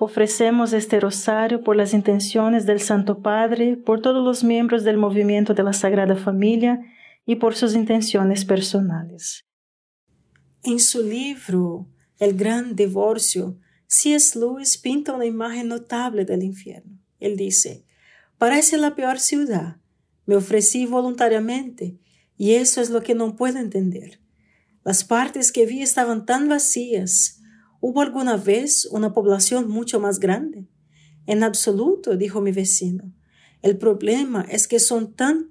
Ofrecemos este rosario por las intenciones del Santo Padre, por todos los miembros del movimiento de la Sagrada Familia y por sus intenciones personales. En su libro El Gran Divorcio, C.S. Lewis pinta una imagen notable del infierno. Él dice, parece la peor ciudad. Me ofrecí voluntariamente y eso es lo que no puedo entender. Las partes que vi estaban tan vacías, ¿Hubo alguna vez una población mucho más grande? En absoluto, dijo mi vecino. El problema es que son tan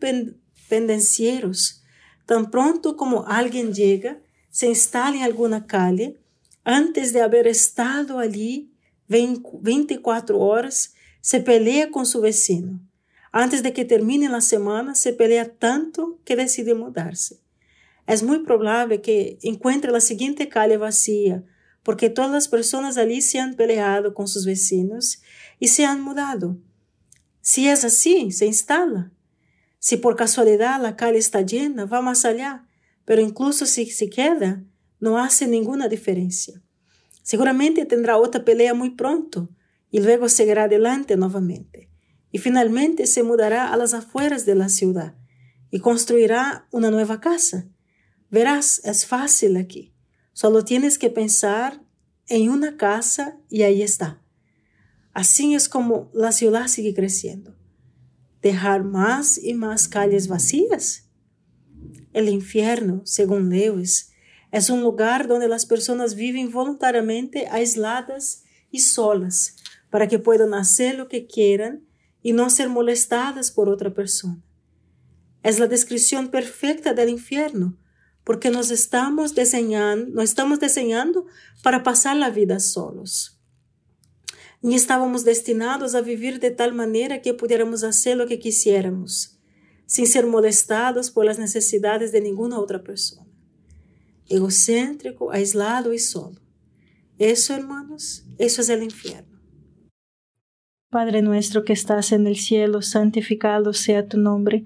pendencieros. Tan pronto como alguien llega, se instala en alguna calle, antes de haber estado allí 24 horas, se pelea con su vecino. Antes de que termine la semana, se pelea tanto que decide mudarse. Es muy probable que encuentre la siguiente calle vacía, porque todas las personas allí se han peleado con sus vecinos y se han mudado. Si es así, se instala. Si por casualidad la calle está llena, va más allá, pero incluso si se queda, no hace ninguna diferencia. Seguramente tendrá otra pelea muy pronto y luego seguirá adelante nuevamente. Y finalmente se mudará a las afueras de la ciudad y construirá una nueva casa. Verás, es fácil aquí. Solo tienes que pensar en una casa y ahí está. Así es como la ciudad sigue creciendo. Dejar más y más calles vacías. El infierno, según Lewis, es un lugar donde las personas viven voluntariamente aisladas y solas para que puedan hacer lo que quieran y no ser molestadas por otra persona. Es la descripción perfecta del infierno, porque nos estamos diseñando, no estamos diseñando para pasar la vida solos. Ni estábamos destinados a vivir de tal manera que pudiéramos hacer lo que quisiéramos, sin ser molestados por las necesidades de ninguna otra persona. Egocéntrico, aislado y solo. Eso, hermanos, eso es el infierno. Padre nuestro que estás en el cielo, santificado sea tu nombre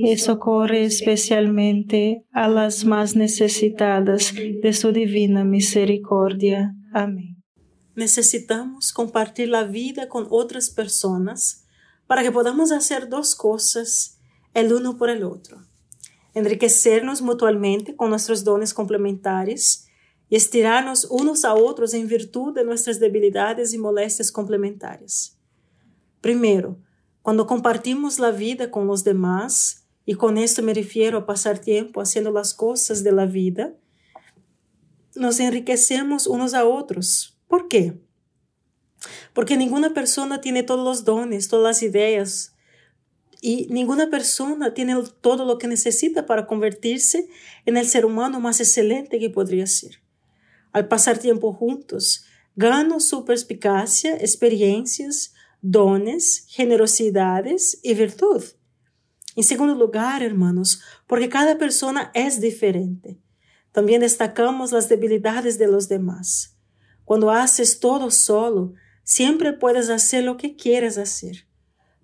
y socorre especialmente a las más necesitadas de su divina misericordia. Amén. Necesitamos compartir la vida con otras personas para que podamos hacer dos cosas el uno por el otro. Enriquecernos mutuamente con nuestros dones complementares y estirarnos unos a otros en virtud de nuestras debilidades y molestias complementarias. Primero, cuando compartimos la vida con los demás, y con esto me refiero a pasar tiempo haciendo las cosas de la vida, nos enriquecemos unos a otros. ¿Por qué? Porque ninguna persona tiene todos los dones, todas las ideas, y ninguna persona tiene todo lo que necesita para convertirse en el ser humano más excelente que podría ser. Al pasar tiempo juntos, gano su perspicacia, experiencias, dones, generosidades y virtud. En segundo lugar, hermanos, porque cada persona es diferente. También destacamos las debilidades de los demás. Cuando haces todo solo, siempre puedes hacer lo que quieres hacer.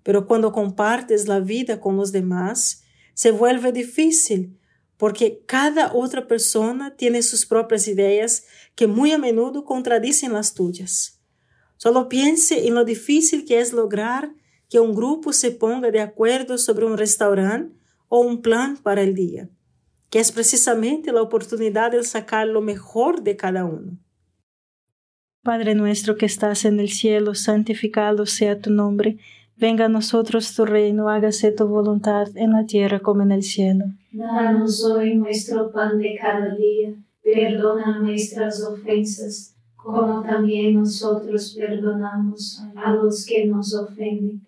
Pero cuando compartes la vida con los demás, se vuelve difícil porque cada otra persona tiene sus propias ideas que muy a menudo contradicen las tuyas. Solo piense en lo difícil que es lograr que un grupo se ponga de acuerdo sobre un restaurante o un plan para el día, que es precisamente la oportunidad de sacar lo mejor de cada uno. Padre nuestro que estás en el cielo, santificado sea tu nombre, venga a nosotros tu reino, hágase tu voluntad en la tierra como en el cielo. Danos hoy nuestro pan de cada día, perdona nuestras ofensas, como también nosotros perdonamos a los que nos ofenden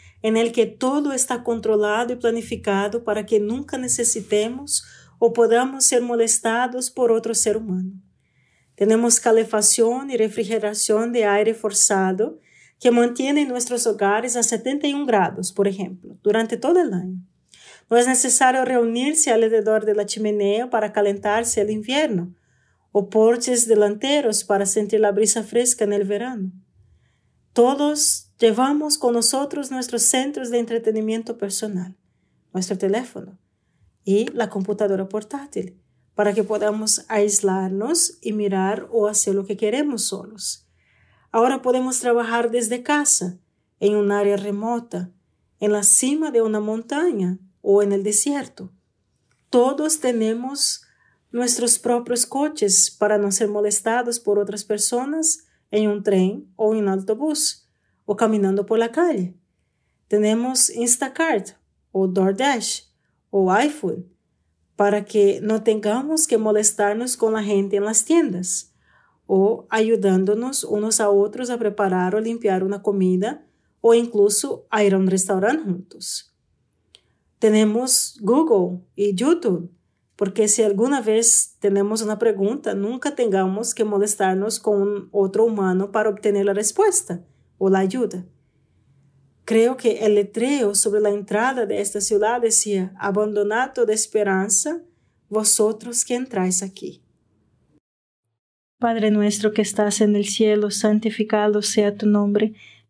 en el que todo está controlado y planificado para que nunca necesitemos o podamos ser molestados por otro ser humano. Tenemos calefacción y refrigeración de aire forzado que mantiene nuestros hogares a 71 grados, por ejemplo, durante todo el año. No es necesario reunirse alrededor de la chimenea para calentarse el invierno, o porches delanteros para sentir la brisa fresca en el verano. Todos llevamos con nosotros nuestros centros de entretenimiento personal, nuestro teléfono y la computadora portátil, para que podamos aislarnos y mirar o hacer lo que queremos solos. Ahora podemos trabajar desde casa, en un área remota, en la cima de una montaña o en el desierto. Todos tenemos nuestros propios coches para no ser molestados por otras personas en un tren o en un autobús o caminando por la calle. Tenemos Instacart o DoorDash o iPhone para que no tengamos que molestarnos con la gente en las tiendas o ayudándonos unos a otros a preparar o limpiar una comida o incluso a ir a un restaurante juntos. Tenemos Google y YouTube porque si alguna vez tenemos una pregunta, nunca tengamos que molestarnos con otro humano para obtener la respuesta o la ayuda. Creo que el letreo sobre la entrada de esta ciudad decía, abandonad toda esperanza, vosotros que entráis aquí. Padre nuestro que estás en el cielo, santificado sea tu nombre,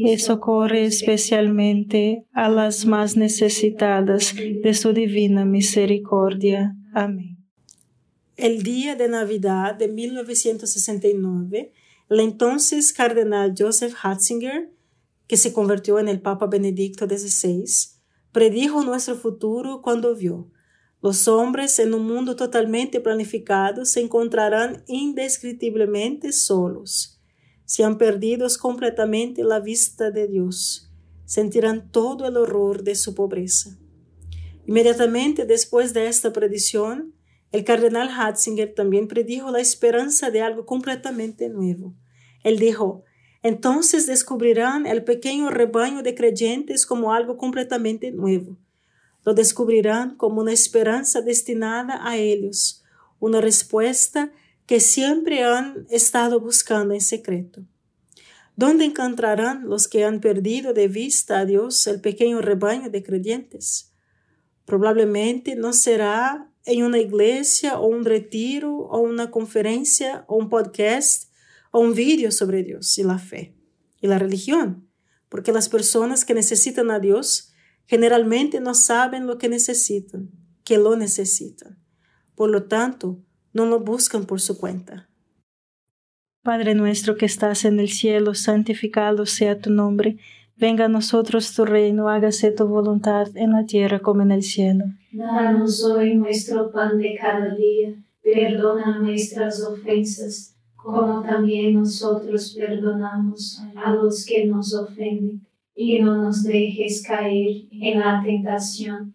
y socorre especialmente a las más necesitadas de su divina misericordia. Amén. El día de Navidad de 1969, el entonces cardenal Joseph Hatzinger, que se convirtió en el Papa Benedicto XVI, predijo nuestro futuro cuando vio, los hombres en un mundo totalmente planificado se encontrarán indescriptiblemente solos. Se han perdido completamente la vista de Dios. Sentirán todo el horror de su pobreza. Inmediatamente después de esta predicción, el cardenal Hatzinger también predijo la esperanza de algo completamente nuevo. Él dijo, entonces descubrirán el pequeño rebaño de creyentes como algo completamente nuevo. Lo descubrirán como una esperanza destinada a ellos, una respuesta que siempre han estado buscando en secreto. ¿Dónde encontrarán los que han perdido de vista a Dios el pequeño rebaño de creyentes? Probablemente no será en una iglesia o un retiro o una conferencia o un podcast o un vídeo sobre Dios y la fe y la religión, porque las personas que necesitan a Dios generalmente no saben lo que necesitan, que lo necesitan. Por lo tanto, no lo buscan por su cuenta. Padre nuestro que estás en el cielo, santificado sea tu nombre. Venga a nosotros tu reino, hágase tu voluntad en la tierra como en el cielo. Danos hoy nuestro pan de cada día, perdona nuestras ofensas, como también nosotros perdonamos a los que nos ofenden, y no nos dejes caer en la tentación,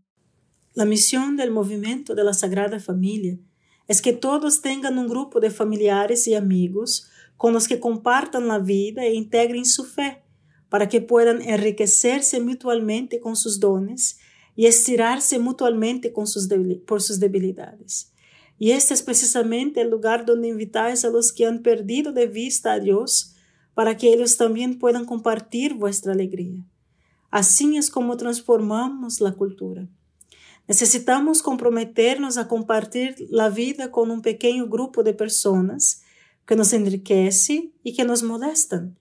La misión del movimiento de la Sagrada Familia es que todos tengan un grupo de familiares y amigos con los que compartan la vida e integren su fe, para que puedan enriquecerse mutuamente con sus dones y estirarse mutuamente con sus por sus debilidades. Y este es precisamente el lugar donde invitáis a los que han perdido de vista a Dios, para que ellos también puedan compartir vuestra alegría. Así es como transformamos la cultura. Necesitamos comprometernos a compartir la vida con un pequeño grupo de personas que nos enriquece y que nos molestan.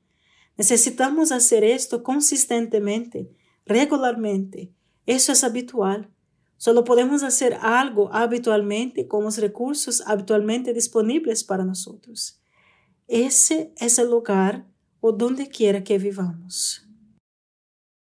Necesitamos hacer esto consistentemente, regularmente. Eso es habitual. Solo podemos hacer algo habitualmente con los recursos habitualmente disponibles para nosotros. Ese es el lugar o donde quiera que vivamos.